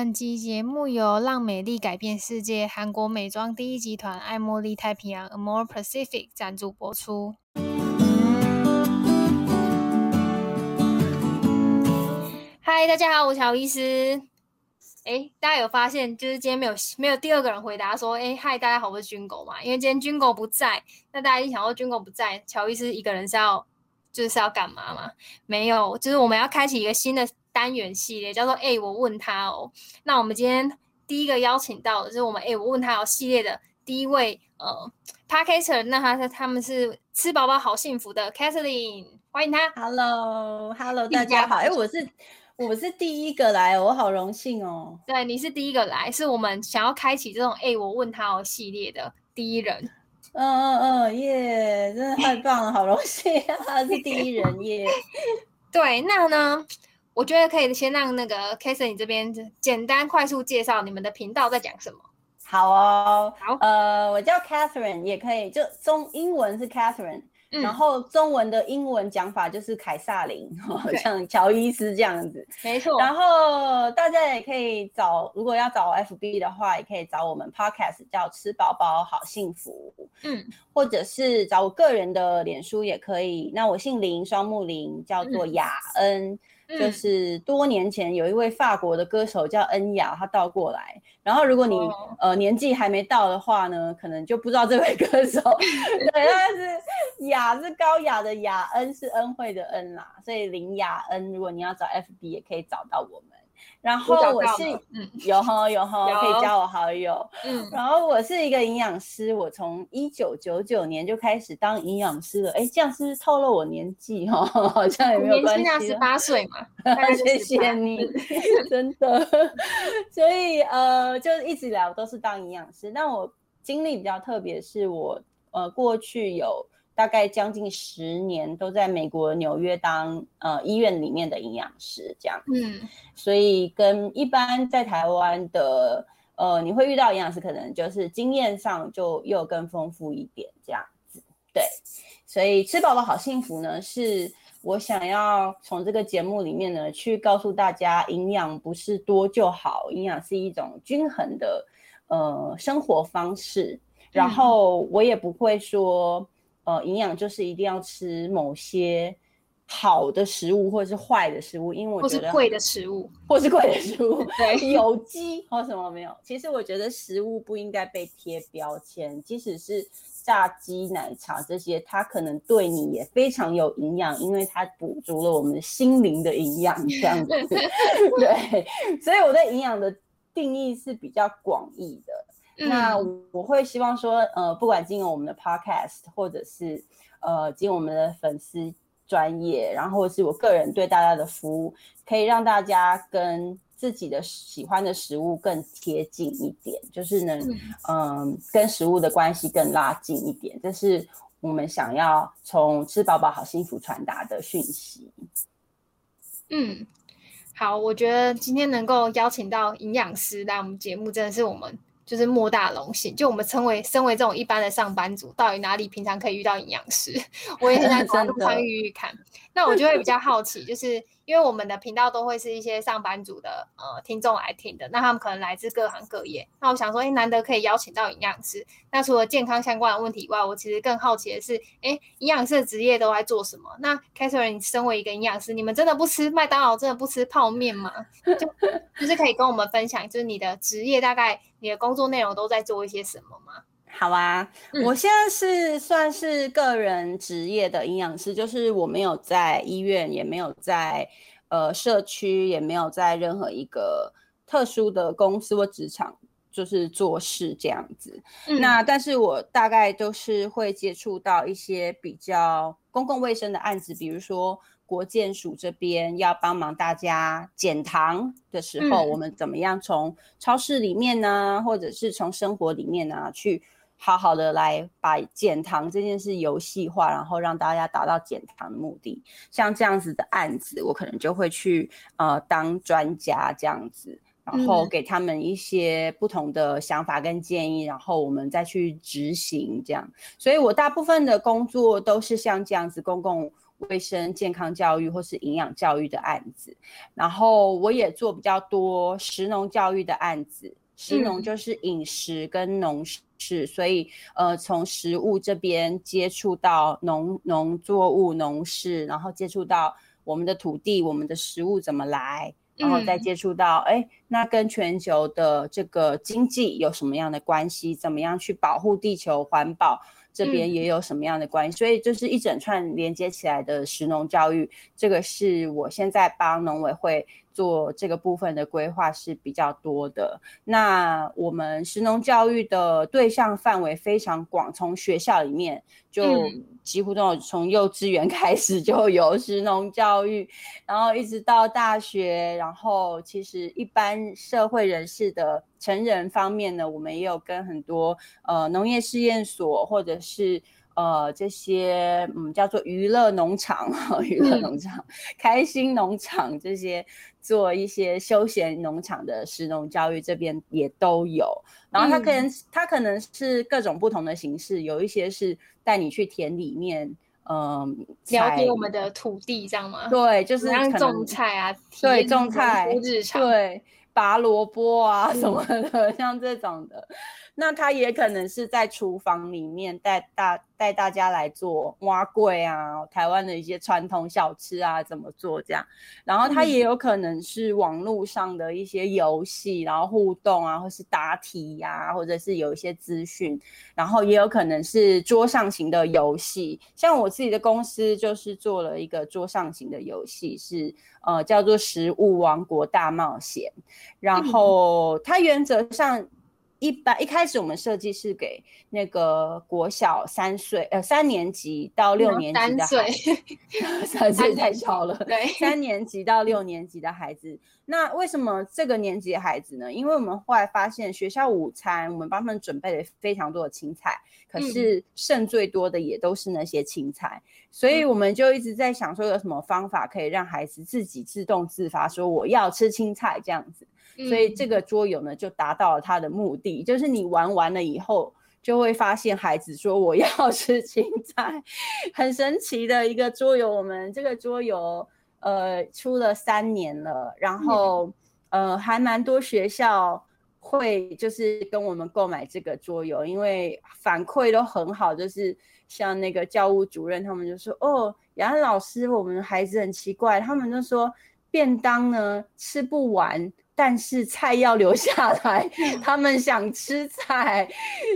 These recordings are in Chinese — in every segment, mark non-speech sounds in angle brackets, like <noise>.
本集节目由让美丽改变世界韩国美妆第一集团爱茉莉太平洋 Amore Pacific 赞助播出。嗨，大家好，我是乔医师。哎，大家有发现，就是今天没有没有第二个人回答说，哎，嗨，大家好，我是军狗嘛？因为今天军狗不在，那大家一想到军狗不在，乔医师一个人是要就是要干嘛嘛？没有，就是我们要开启一个新的。单元系列叫做“哎，我问他哦”。那我们今天第一个邀请到的就是我们“哎，我问他哦”系列的第一位呃 Podcaster，那他是他们是吃饱饱好幸福的 Catherine，欢迎他。Hello，Hello，Hello, 大家好。哎，我是我是第一个来，我好荣幸哦。对，你是第一个来，是我们想要开启这种“哎，我问他哦”系列的第一人。嗯嗯嗯，耶，真的太棒了，好荣幸啊，<laughs> 是第一人耶。<laughs> 对，那呢？我觉得可以先让那个 Catherine 你这边简单快速介绍你们的频道在讲什么。好哦，好，呃，我叫 Catherine，也可以，就中英文是 Catherine，嗯，然后中文的英文讲法就是凯萨琳，<laughs> 像乔伊斯这样子，没错。然后大家也可以找，如果要找 FB 的话，也可以找我们 Podcast 叫吃饱饱好幸福，嗯，或者是找我个人的脸书也可以。那我姓林，双木林，叫做雅恩。嗯就是多年前有一位法国的歌手叫恩雅，他倒过来。然后如果你、oh. 呃年纪还没到的话呢，可能就不知道这位 <laughs> 歌手。<laughs> 对，他是雅是高雅的雅，恩是恩惠的恩啦，所以林雅恩，如果你要找 FB 也可以找到我们。然后我是嗯有哈有哈可以加我好友，嗯，然后我是一个营养师，我从一九九九年就开始当营养师了，哎，这样是不是透露我年纪哈，<laughs> 好像也没有关系，年轻啊，十八岁嘛，谢谢你，真的，<laughs> 所以呃，就一直以来我都是当营养师，但我经历比较特别，是我呃过去有。大概将近十年都在美国纽约当呃医院里面的营养师，这样，嗯，所以跟一般在台湾的呃你会遇到营养师，可能就是经验上就又更丰富一点这样子，对，所以吃饱饱好幸福呢，是我想要从这个节目里面呢去告诉大家，营养不是多就好，营养是一种均衡的呃生活方式，然后我也不会说。呃，营养就是一定要吃某些好的食物，或者是坏的食物，因为我觉得贵的食物，<laughs> 或是贵的食物，<laughs> 对，有机或什么没有。其实我觉得食物不应该被贴标签，即使是炸鸡、奶茶这些，它可能对你也非常有营养，因为它补足了我们心灵的营养，这样子。<laughs> 对，所以我对营养的定义是比较广义的。那我会希望说，呃，不管经营我们的 podcast，或者是呃，经由我们的粉丝专业，然后是我个人对大家的服务，可以让大家跟自己的喜欢的食物更贴近一点，就是能嗯、呃，跟食物的关系更拉近一点，这是我们想要从吃饱饱好幸福传达的讯息。嗯，好，我觉得今天能够邀请到营养师来我们节目，真的是我们。就是莫大荣幸，就我们称为身为这种一般的上班族，到底哪里平常可以遇到营养师？<laughs> 我也现在常常遇遇看。那我就会比较好奇，就是。因为我们的频道都会是一些上班族的呃听众来听的，那他们可能来自各行各业。那我想说，哎，难得可以邀请到营养师。那除了健康相关的问题以外，我其实更好奇的是，哎，营养师的职业都在做什么？那 Catherine，你身为一个营养师，你们真的不吃麦当劳，真的不吃泡面吗？就就是可以跟我们分享，就是你的职业大概你的工作内容都在做一些什么吗？好啊，嗯、我现在是算是个人职业的营养师，就是我没有在医院，也没有在呃社区，也没有在任何一个特殊的公司或职场，就是做事这样子。嗯、那但是我大概都是会接触到一些比较公共卫生的案子，比如说国健署这边要帮忙大家减糖的时候，嗯、我们怎么样从超市里面呢，或者是从生活里面呢去。好好的来把减糖这件事游戏化，然后让大家达到减糖的目的。像这样子的案子，我可能就会去呃当专家这样子，然后给他们一些不同的想法跟建议，然后我们再去执行这样。所以我大部分的工作都是像这样子公共卫生健康教育或是营养教育的案子，然后我也做比较多食农教育的案子。食农就是饮食跟农事，嗯、所以呃，从食物这边接触到农农作物农事，然后接触到我们的土地，我们的食物怎么来，然后再接触到哎、嗯，那跟全球的这个经济有什么样的关系？怎么样去保护地球环保？这边也有什么样的关系？嗯、所以就是一整串连接起来的食农教育，这个是我现在帮农委会做这个部分的规划是比较多的。那我们食农教育的对象范围非常广，从学校里面就几乎都有，从幼稚园 <laughs> 开始就有食农教育，然后一直到大学，然后其实一般社会人士的成人方面呢，我们也有跟很多呃农业试验所或者是。呃，这些嗯叫做娱乐农场、<laughs> 娱乐农场、嗯、开心农场这些做一些休闲农场的食农教育，这边也都有。然后它可能、嗯、它可能是各种不同的形式，有一些是带你去田里面，嗯、呃，了解我们的土地，这样吗？对，就是像种菜啊，对，种菜，日常，对，拔萝卜啊什么的，嗯、<laughs> 像这种的。那他也可能是在厨房里面带大带大家来做挖柜啊，台湾的一些传统小吃啊，怎么做这样。然后他也有可能是网络上的一些游戏，然后互动啊，或是答题呀、啊，或者是有一些资讯。然后也有可能是桌上型的游戏，像我自己的公司就是做了一个桌上型的游戏，是呃叫做《食物王国大冒险》。然后它原则上。一般一开始我们设计是给那个国小三岁呃三年级到六年级的孩子，嗯、<laughs> <laughs> 三岁三岁太小了，对，三年级到六年级的孩子。那为什么这个年级的孩子呢？因为我们后来发现学校午餐我们帮他们准备了非常多的青菜，可是剩最多的也都是那些青菜，嗯、所以我们就一直在想说有什么方法可以让孩子自己自动自发说我要吃青菜这样子。所以这个桌游呢，就达到了它的目的，就是你玩完了以后，就会发现孩子说我要吃青菜，很神奇的一个桌游。我们这个桌游呃出了三年了，然后呃还蛮多学校会就是跟我们购买这个桌游，因为反馈都很好，就是像那个教务主任他们就说哦，雅安老师，我们孩子很奇怪，他们就说便当呢吃不完。但是菜要留下来，<laughs> 他们想吃菜，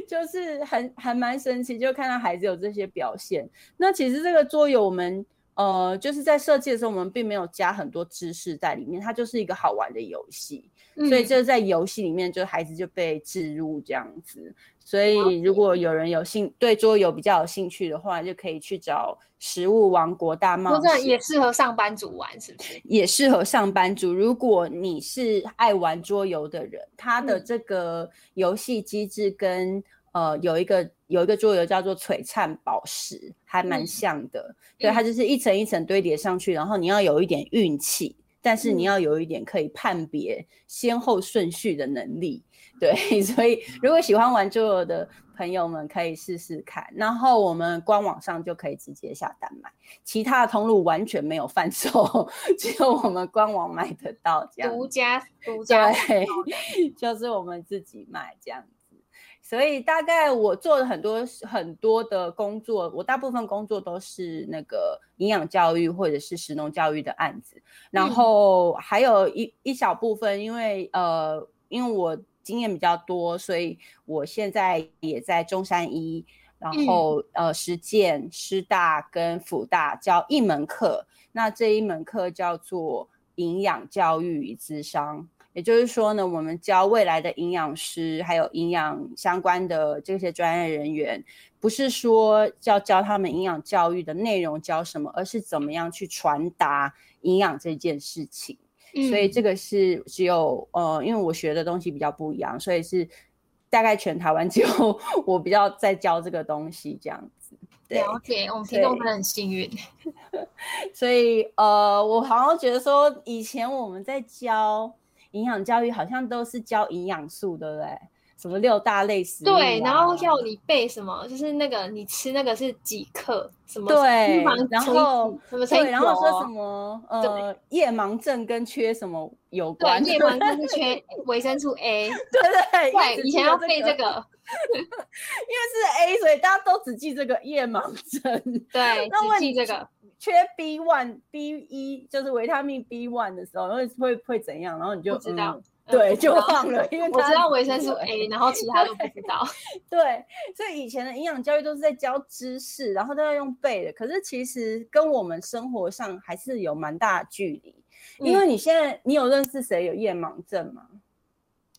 就是很还蛮神奇，就看到孩子有这些表现。那其实这个桌游我们呃就是在设计的时候，我们并没有加很多知识在里面，它就是一个好玩的游戏，所以就是在游戏里面，就孩子就被置入这样子。所以，如果有人有兴对桌游比较有兴趣的话，就可以去找《食物王国大冒险》。这也适合上班族玩，是不是？也适合上班族。如果你是爱玩桌游的人，它的这个游戏机制跟、嗯、呃有一个有一个桌游叫做璀璨宝石，还蛮像的。嗯、对，它就是一层一层堆叠上去，然后你要有一点运气，但是你要有一点可以判别先后顺序的能力。对，<laughs> 所以如果喜欢玩桌游的朋友们可以试试看，然后我们官网上就可以直接下单买，其他的通路完全没有贩售，只有我们官网买得到这样。独家独家，对，<laughs> 就是我们自己卖这样子。所以大概我做了很多很多的工作，我大部分工作都是那个营养教育或者是食农教育的案子，然后还有一一小部分，因为呃，因为我。经验比较多，所以我现在也在中山医，然后、嗯、呃实践师大跟辅大教一门课，那这一门课叫做营养教育与智商，也就是说呢，我们教未来的营养师还有营养相关的这些专业人员，不是说要教他们营养教育的内容教什么，而是怎么样去传达营养这件事情。所以这个是只有呃，因为我学的东西比较不一样，所以是大概全台湾只有 <laughs> 我比较在教这个东西这样子。对，了解，我们听众真的很幸运。<laughs> 所以呃，我好像觉得说，以前我们在教营养教育，好像都是教营养素，对不对？什么六大类食物、啊，对，然后要你背什么，就是那个你吃那个是几克，什么对，然后什么对，然后说什么呃夜盲症跟缺什么有关，对，<laughs> 夜盲症是缺维生素 A，<laughs> 对对对，以前要背这个，<laughs> 因为是 A，所以大家都只记这个夜盲症，对，只记这个。缺 B one B 一就是维他命 B one 的时候，会会会怎样？然后你就知道，嗯、对，就忘了，因为我知道维生素 A，然后其他都不知道。<laughs> 对，所以以前的营养教育都是在教知识，然后都要用背的。可是其实跟我们生活上还是有蛮大的距离。嗯、因为你现在，你有认识谁有夜盲症吗？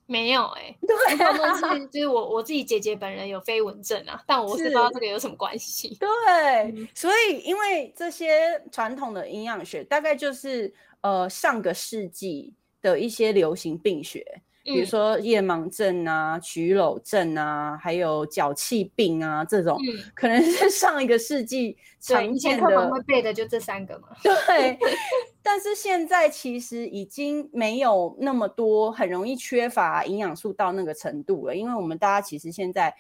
没有哎、欸，<laughs> 对、啊，他们是就是我我自己姐姐本人有飞蚊症啊，但我是不知道这个有什么关系。对，嗯、所以因为这些传统的营养学，大概就是呃上个世纪的一些流行病学。比如说夜盲症啊、䴝僂症啊，还有脚气病啊，这种、嗯、可能是上一个世纪常见的。对，以前会背的就这三个嘛。对，但是现在其实已经没有那么多很容易缺乏营养素到那个程度了，因为我们大家其实现在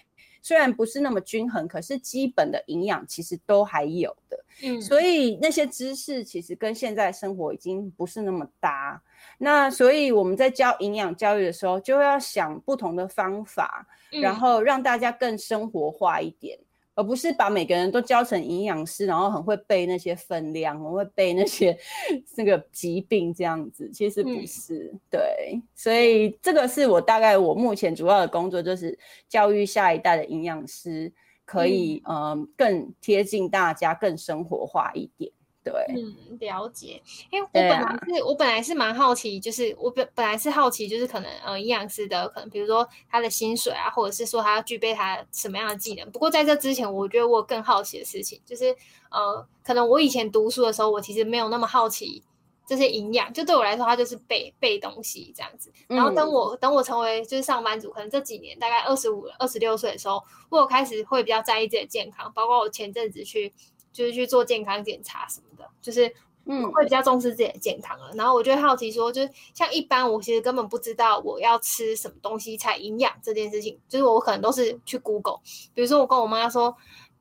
虽然不是那么均衡，可是基本的营养其实都还有的。嗯，所以那些知识其实跟现在生活已经不是那么搭。那所以我们在教营养教育的时候，就要想不同的方法，嗯、然后让大家更生活化一点，而不是把每个人都教成营养师，然后很会背那些分量，很会背那些 <laughs> 那个疾病这样子。其实不是，嗯、对。所以这个是我大概我目前主要的工作，就是教育下一代的营养师，可以嗯、呃、更贴近大家，更生活化一点。对，嗯，了解。因为我本来是，啊、我本来是蛮好奇，就是我本本来是好奇，就是可能呃，营养师的可能，比如说他的薪水啊，或者是说他要具备他什么样的技能。不过在这之前，我觉得我更好奇的事情，就是呃，可能我以前读书的时候，我其实没有那么好奇这些营养，就对我来说，它就是背背东西这样子。然后等我、嗯、等我成为就是上班族，可能这几年大概二十五、二十六岁的时候，我有开始会比较在意自己的健康，包括我前阵子去。就是去做健康检查什么的，就是嗯，会比较重视自己的健康了。嗯、然后我就会好奇说，就是像一般我其实根本不知道我要吃什么东西才营养这件事情，就是我可能都是去 Google。比如说我跟我妈说，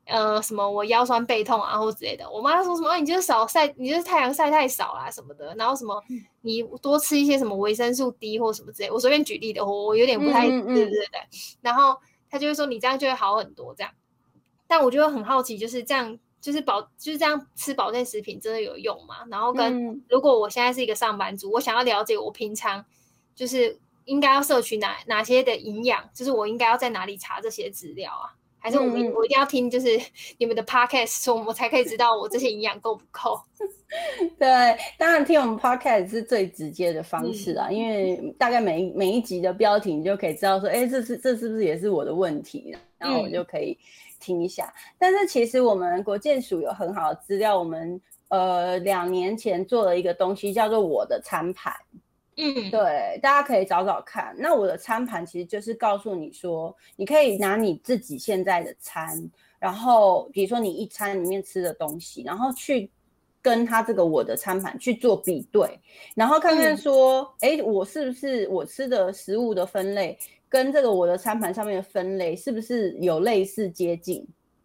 呃，什么我腰酸背痛啊，或之类的，我妈说什么，啊、你就是少晒，你就是太阳晒太少啊什么的。然后什么你多吃一些什么维生素 D 或什么之类，我随便举例的，我我有点不太、嗯嗯、对对对。然后他就会说你这样就会好很多这样。但我就会很好奇，就是这样。就是保就是这样吃保健食品真的有用吗？然后跟如果我现在是一个上班族，嗯、我想要了解我平常就是应该要摄取哪哪些的营养，就是我应该要在哪里查这些资料啊？还是我们、嗯、我一定要听就是你们的 podcast，说我才可以知道我这些营养够不够？<laughs> 对，当然听我们 podcast 是最直接的方式啊，嗯、因为大概每一每一集的标题你就可以知道说，哎，这是这是不是也是我的问题？然后我就可以。听一下，但是其实我们国建署有很好的资料，我们呃两年前做了一个东西叫做我的餐盘，嗯，对，大家可以找找看。那我的餐盘其实就是告诉你说，你可以拿你自己现在的餐，然后比如说你一餐里面吃的东西，然后去跟他这个我的餐盘去做比对，然后看看说，哎、嗯，我是不是我吃的食物的分类。跟这个我的餐盘上面的分类是不是有类似接近？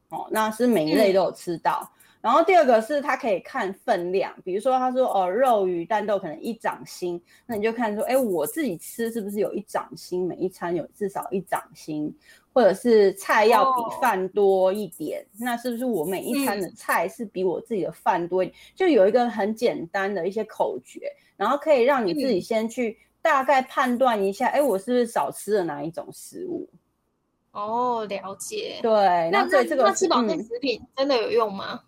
哦，那是每一类都有吃到。嗯、然后第二个是它可以看分量，比如说他说哦，肉鱼蛋豆可能一掌心，那你就看说，哎，我自己吃是不是有一掌心？每一餐有至少一掌心，或者是菜要比饭多一点，哦、那是不是我每一餐的菜是比我自己的饭多一点？嗯、就有一个很简单的一些口诀，然后可以让你自己先去。大概判断一下，哎，我是不是少吃了哪一种食物？哦，了解。对，那对这个那吃保健食品真的有用吗？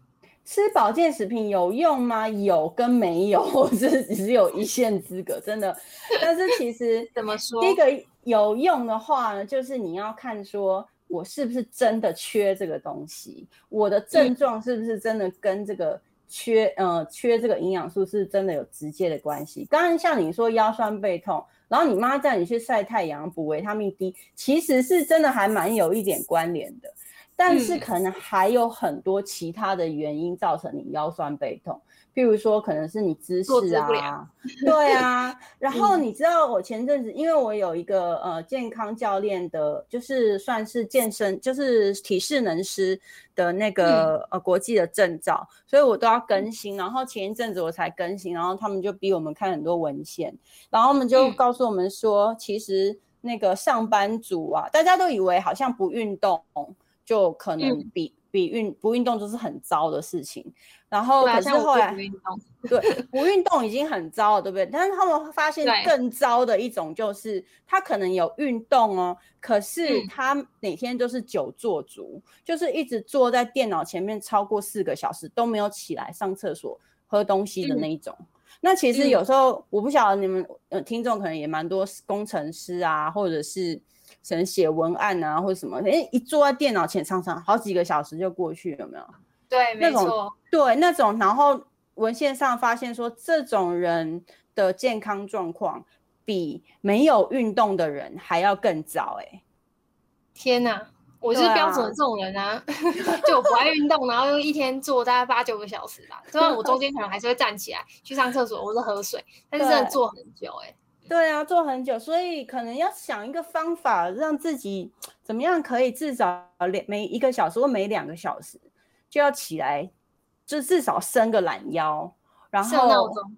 吃保健食品有用吗？有跟没有 <laughs> 是只有一线之隔，真的。但是其实 <laughs> 怎么说？第一个有用的话呢，就是你要看说我是不是真的缺这个东西，我的症状是不是真的跟这个。缺呃缺这个营养素是真的有直接的关系。刚刚像你说腰酸背痛，然后你妈叫你去晒太阳补维他命 D，其实是真的还蛮有一点关联的。但是可能还有很多其他的原因造成你腰酸背痛，譬如说可能是你姿势啊，对啊。然后你知道我前阵子，因为我有一个呃健康教练的，就是算是健身，就是体适能师的那个、嗯、呃国际的证照，所以我都要更新。然后前一阵子我才更新，然后他们就逼我们看很多文献，然后我们就告诉我们说，嗯、其实那个上班族啊，大家都以为好像不运动就可能比。嗯比运不运动就是很糟的事情，然后可是后来对不运动已经很糟了，对不对？但是他们发现更糟的一种就是他可能有运动哦，可是他每天都是久坐族，就是一直坐在电脑前面超过四个小时都没有起来上厕所喝东西的那一种。那其实有时候我不晓得你们呃听众可能也蛮多工程师啊，或者是。可能写文案啊，或者什么，哎，一坐在电脑前，常常好几个小时就过去，有没有？对，没错。对，那种，然后文献上发现说，这种人的健康状况比没有运动的人还要更糟。哎，天哪，我是标准的这种人啊，啊 <laughs> 就我不爱运动，然后又一天坐大概八九个小时吧。虽然我中间可能还是会站起来去上厕所或是喝水，但是真的坐很久，哎。对啊，做很久，所以可能要想一个方法，让自己怎么样可以至少两每一个小时或每两个小时就要起来，就至少伸个懒腰，然后设闹钟，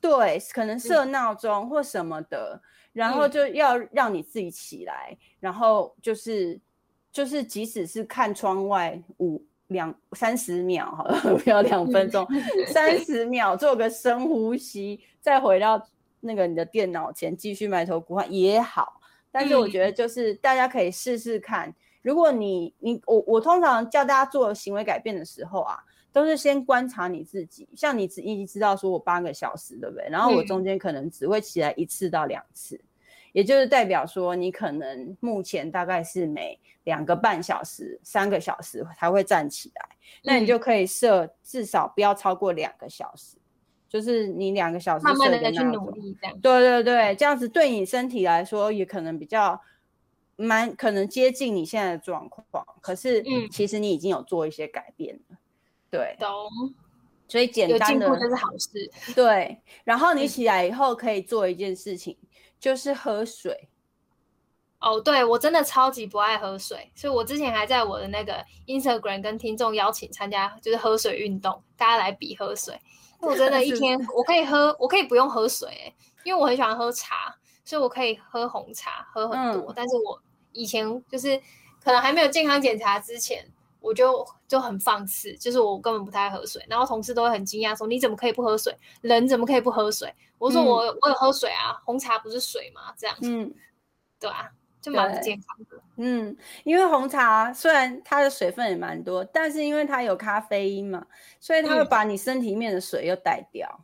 对，可能设闹钟或什么的，嗯、然后就要让你自己起来，嗯、然后就是就是即使是看窗外五两三十秒，好了，<laughs> 不要两分钟，三十秒做个深呼吸，再回到。那个你的电脑前继续埋头苦干也好，但是我觉得就是大家可以试试看。嗯、如果你你我我通常叫大家做行为改变的时候啊，都是先观察你自己。像你只已经知道说我八个小时对不对？然后我中间可能只会起来一次到两次，嗯、也就是代表说你可能目前大概是每两个半小时、三个小时才会站起来，那你就可以设至少不要超过两个小时。就是你两个小时慢慢的去努力，这样对对对，这样子对你身体来说也可能比较蛮可能接近你现在的状况，可是其实你已经有做一些改变了，对，懂。所以简单的就是好事，对。然后你起来以后可以做一件事情，就是喝水。哦，对，我真的超级不爱喝水，所以我之前还在我的那个 Instagram 跟听众邀请参加，就是喝水运动，大家来比喝水。我真的一天我可以喝，我可以不用喝水，欸，因为我很喜欢喝茶，所以我可以喝红茶，喝很多。嗯、但是我以前就是可能还没有健康检查之前，我就就很放肆，就是我根本不太喝水。然后同事都会很惊讶说：“你怎么可以不喝水？人怎么可以不喝水？”我说我：“我、嗯、我有喝水啊，红茶不是水吗？”这样子，嗯，对啊。就蛮不健康的，嗯，因为红茶虽然它的水分也蛮多，但是因为它有咖啡因嘛，所以它会把你身体里面的水又带掉，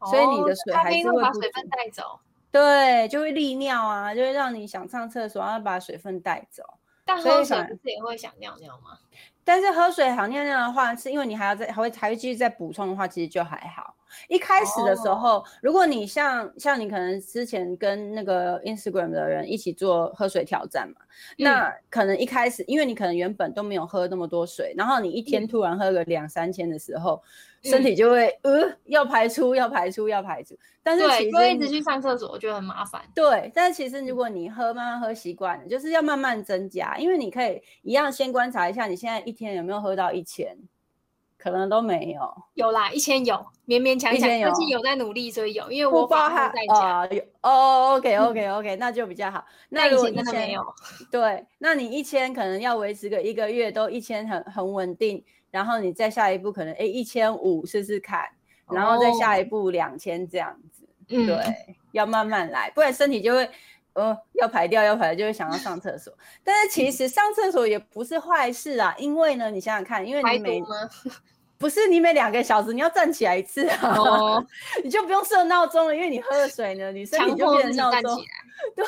嗯、所以你的水还是会，会把水分带。走，对，就会利尿啊，就会让你想上厕所，然后把水分带走。但喝水不是也会想尿尿吗？但是喝水想尿尿的话，是因为你还要再还会还会继续再补充的话，其实就还好。一开始的时候，oh. 如果你像像你可能之前跟那个 Instagram 的人一起做喝水挑战嘛，嗯、那可能一开始，因为你可能原本都没有喝那么多水，然后你一天突然喝个两三千的时候，嗯、身体就会呃要排出要排出要排出，但是其实对，一直去上厕所，我觉得很麻烦。对，但是其实如果你喝慢慢喝习惯了，就是要慢慢增加，因为你可以一样先观察一下你现在一天有没有喝到一千。可能都没有，有啦，一千有，勉勉强强，但是有在努力，所以有，因为我发汗在家。哦，OK，OK，OK，<laughs> 那就比较好。那如果一千，对，那你一千可能要维持个一个月都一千很很稳定，然后你再下一步可能哎一千五试试看，然后再下一步两千这样子，对，要慢慢来，不然身体就会呃要排掉要排掉，就会想要上厕所。但是其实上厕所也不是坏事啊，因为呢，你想想看，因为你每不是你每两个小时你要站起来一次啊，oh. <laughs> 你就不用设闹钟了，因为你喝了水呢，你身体就变成闹钟，<laughs> 对，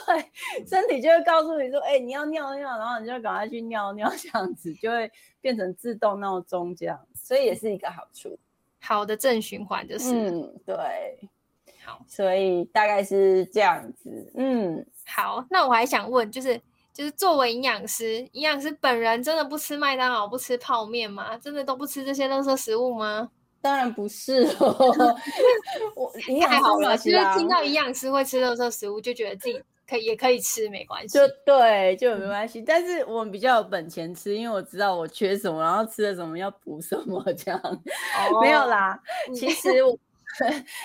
身体就会告诉你说，哎、欸，你要尿尿，然后你就赶快去尿尿，这样子就会变成自动闹钟这样，所以也是一个好处，好的正循环就是，嗯，对，好，所以大概是这样子，嗯，好，那我还想问，就是。就是作为营养师，营养师本人真的不吃麦当劳，不吃泡面吗？真的都不吃这些垃圾食物吗？当然不是哦，<laughs> 我营养好了，其实听到营养师会吃肉色食物，就觉得自己可以也可以吃，没关系。就对，就没关系。嗯、但是我们比较有本钱吃，因为我知道我缺什么，然后吃了什么要补什么，这样、哦、没有啦。其实我，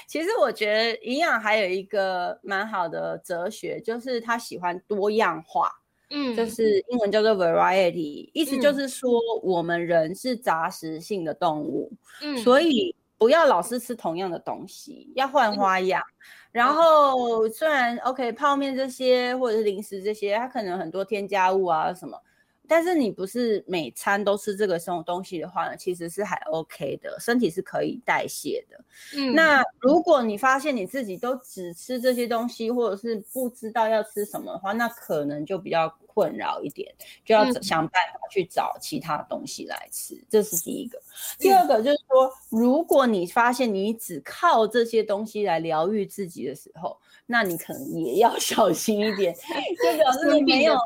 其实我觉得营养还有一个蛮好的哲学，就是他喜欢多样化。嗯，就是英文叫做 variety，意思就是说我们人是杂食性的动物，嗯，所以不要老是吃同样的东西，要换花样。嗯、然后虽然 OK 泡面这些或者是零食这些，它可能很多添加物啊什么。但是你不是每餐都吃这个什么东西的话呢，其实是还 OK 的，身体是可以代谢的。嗯，那如果你发现你自己都只吃这些东西，或者是不知道要吃什么的话，那可能就比较困扰一点，就要想办法去找其他东西来吃。嗯，这是第一个。第二个就是说，如果你发现你只靠这些东西来疗愈自己的时候，那你可能也要 <laughs> 小心一点，就表示你没有。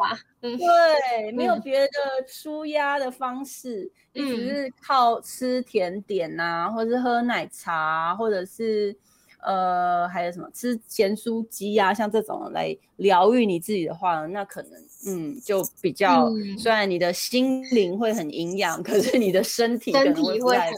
嗯、对，没有别的舒压的方式，你、嗯、只是靠吃甜点呐、啊，或者是喝奶茶、啊，或者是呃，还有什么吃咸酥鸡啊，像这种来疗愈你自己的话，那可能嗯，就比较、嗯、虽然你的心灵会很营养，可是你的身体身体会很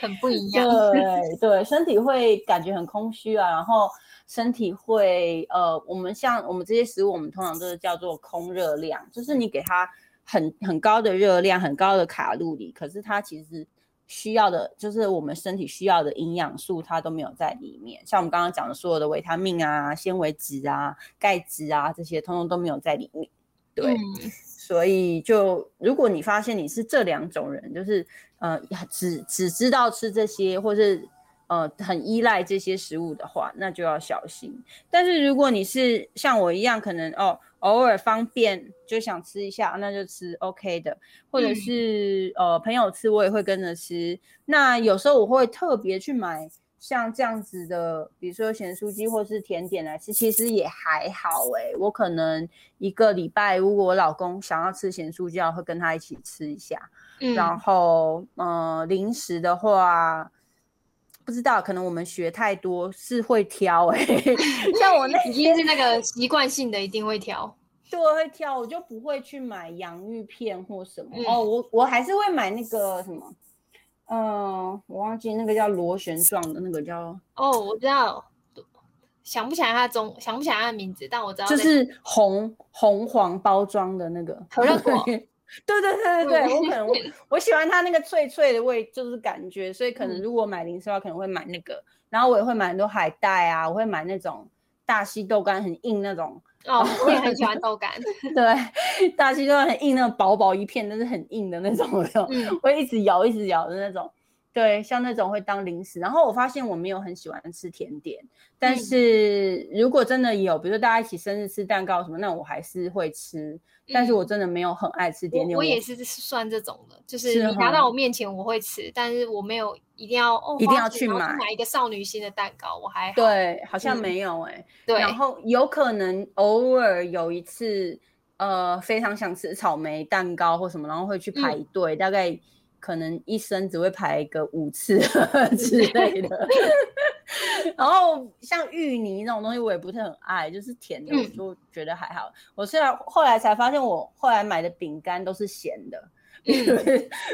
很不一样。对对，身体会感觉很空虚啊，然后。身体会呃，我们像我们这些食物，我们通常都是叫做空热量，就是你给它很很高的热量，很高的卡路里，可是它其实需要的，就是我们身体需要的营养素，它都没有在里面。像我们刚刚讲的所有的维他命啊、纤维质啊、钙质啊这些，通通都没有在里面。对，嗯、所以就如果你发现你是这两种人，就是呃，只只知道吃这些，或是。呃，很依赖这些食物的话，那就要小心。但是如果你是像我一样，可能哦偶尔方便就想吃一下，那就吃 OK 的。或者是、嗯、呃朋友吃，我也会跟着吃。那有时候我会特别去买像这样子的，比如说咸酥鸡或是甜点来吃，其实也还好哎、欸。我可能一个礼拜，如果我老公想要吃咸酥鸡，我会跟他一起吃一下。嗯、然后呃零食的话。不知道，可能我们学太多是会挑哎、欸，<laughs> 像我那已经是那个习惯性的，一定会挑。<laughs> 对，会挑，我就不会去买洋芋片或什么。嗯、哦，我我还是会买那个什么，嗯、呃，我忘记那个叫螺旋状的那个叫。哦，我知道，想不起来它中，想不起来它的名字，但我知道就是红红黄包装的那个可乐果。<laughs> 对对对对对，我可能我我喜欢它那个脆脆的味，就是感觉，所以可能如果买零食的话，可能会买那个，然后我也会买很多海带啊，我会买那种大西豆干很硬那种。哦，我也很喜欢豆干。<laughs> <laughs> 对，大西豆干很硬，那种薄薄一片，但是很硬的那种，那种、嗯、会一直咬一直咬的那种。对，像那种会当零食。然后我发现我没有很喜欢吃甜点，但是如果真的有，比如说大家一起生日吃蛋糕什么，那我还是会吃。但是我真的没有很爱吃甜点。我，我也是算这种的，就是你拿到我面前我会吃，但是我没有一定要哦，一定要去买买一个少女心的蛋糕，我还好。对，好像没有哎、欸。对，然后有可能偶尔有一次，呃，非常想吃草莓蛋糕或什么，然后会去排队，嗯、大概。可能一生只会排个五次 <laughs> 之类的，然后像芋泥那种东西我也不是很爱，就是甜的我就觉得还好。嗯、我虽然后来才发现，我后来买的饼干都是咸的，比如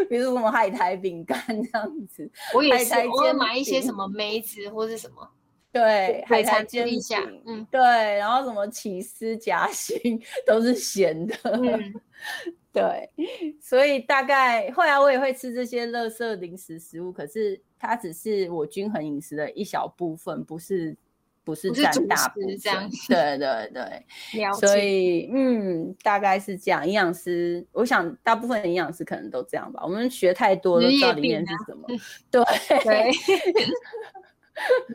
比如什么海苔饼干这样子。我也是，我会买一些什么梅子或是什么，对，海苔煎一下，嗯，对，然后什么起司夹心 <laughs> 都是咸的。嗯 <laughs> <laughs> 对，所以大概后来我也会吃这些垃圾零食食物，可是它只是我均衡饮食的一小部分，不是不是占大部分。这样对对对，所以嗯，大概是这样。营养师，我想大部分营养师可能都这样吧。我们学太多了，不知道里面是什么。对 <laughs> 对，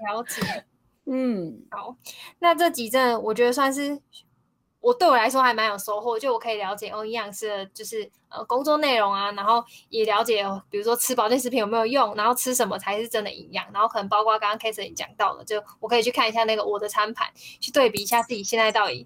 了解。<laughs> 嗯，好，那这几阵我觉得算是。我对我来说还蛮有收获，就我可以了解哦，营养师的就是呃工作内容啊，然后也了解，比如说吃保健食品有没有用，然后吃什么才是真的营养，然后可能包括刚刚 Katherine 讲到的，就我可以去看一下那个我的餐盘，去对比一下自己现在到底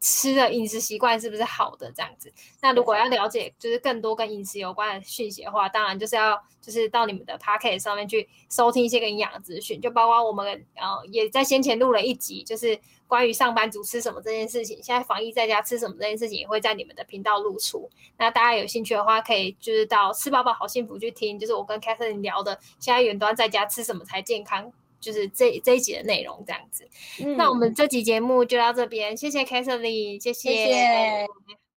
吃的饮食习惯是不是好的这样子。那如果要了解就是更多跟饮食有关的讯息的话，当然就是要就是到你们的 Podcast 上面去收听一些跟营养资讯，就包括我们呃也在先前录了一集，就是关于上班族吃什么这件事情，现在防疫在家吃什么这件事情也会在你们的频道露出。那大家有兴趣的话，可以就是到吃饱饱好幸福去听，就是我跟 Catherine 聊的现在远端在家吃什么才健康。就是这这一集的内容这样子，嗯，那我们这集节目就到这边，谢谢 Catherine，谢谢。谢谢。